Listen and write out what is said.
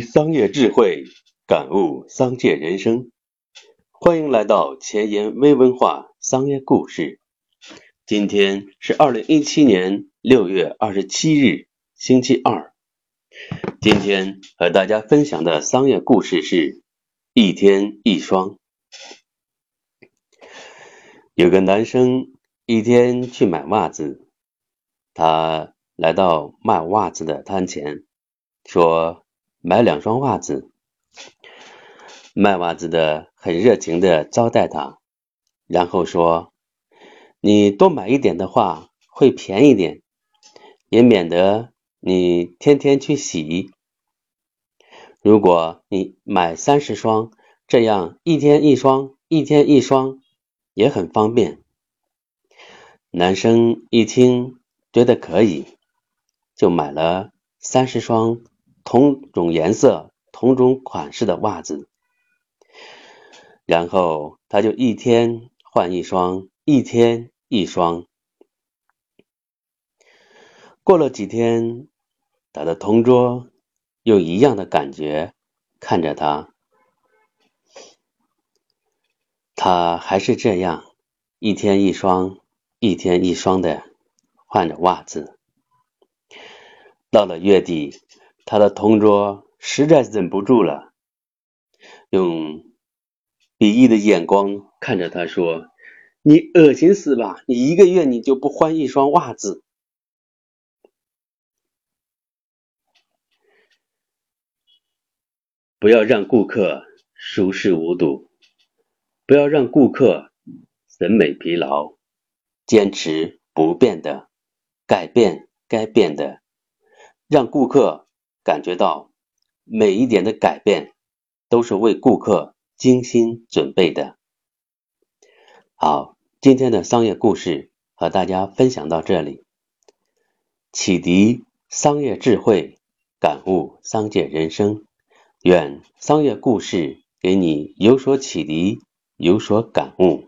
商业智慧，感悟商界人生。欢迎来到前沿微文化商业故事。今天是二零一七年六月二十七日，星期二。今天和大家分享的商业故事是一天一双。有个男生一天去买袜子，他来到卖袜子的摊前，说。买两双袜子，卖袜子的很热情的招待他，然后说：“你多买一点的话会便宜点，也免得你天天去洗。如果你买三十双，这样一天一双，一天一双也很方便。”男生一听觉得可以，就买了三十双。同种颜色、同种款式的袜子，然后他就一天换一双，一天一双。过了几天，他的同桌用一样的感觉看着他，他还是这样一天一双、一天一双的换着袜子。到了月底。他的同桌实在忍不住了，用鄙夷的眼光看着他说：“你恶心死吧！你一个月你就不换一双袜子？不要让顾客熟视无睹，不要让顾客审美疲劳，坚持不变的，改变该变的，让顾客。”感觉到每一点的改变都是为顾客精心准备的。好，今天的商业故事和大家分享到这里，启迪商业智慧，感悟商界人生。愿商业故事给你有所启迪，有所感悟。